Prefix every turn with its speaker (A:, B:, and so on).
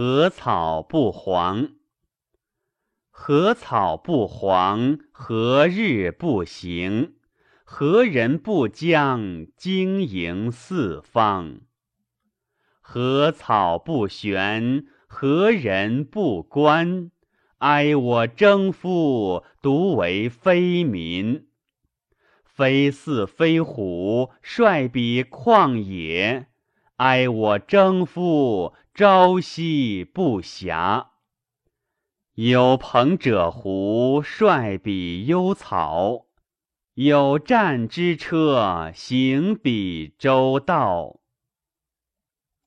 A: 何草不黄？何草不黄？何日不行？何人不将经营四方？何草不悬？何人不观？哀我征夫，独为非民。非似非虎，率彼旷野。哀我征夫，朝夕不暇。有朋者胡，率彼幽草；有战之车，行彼周道。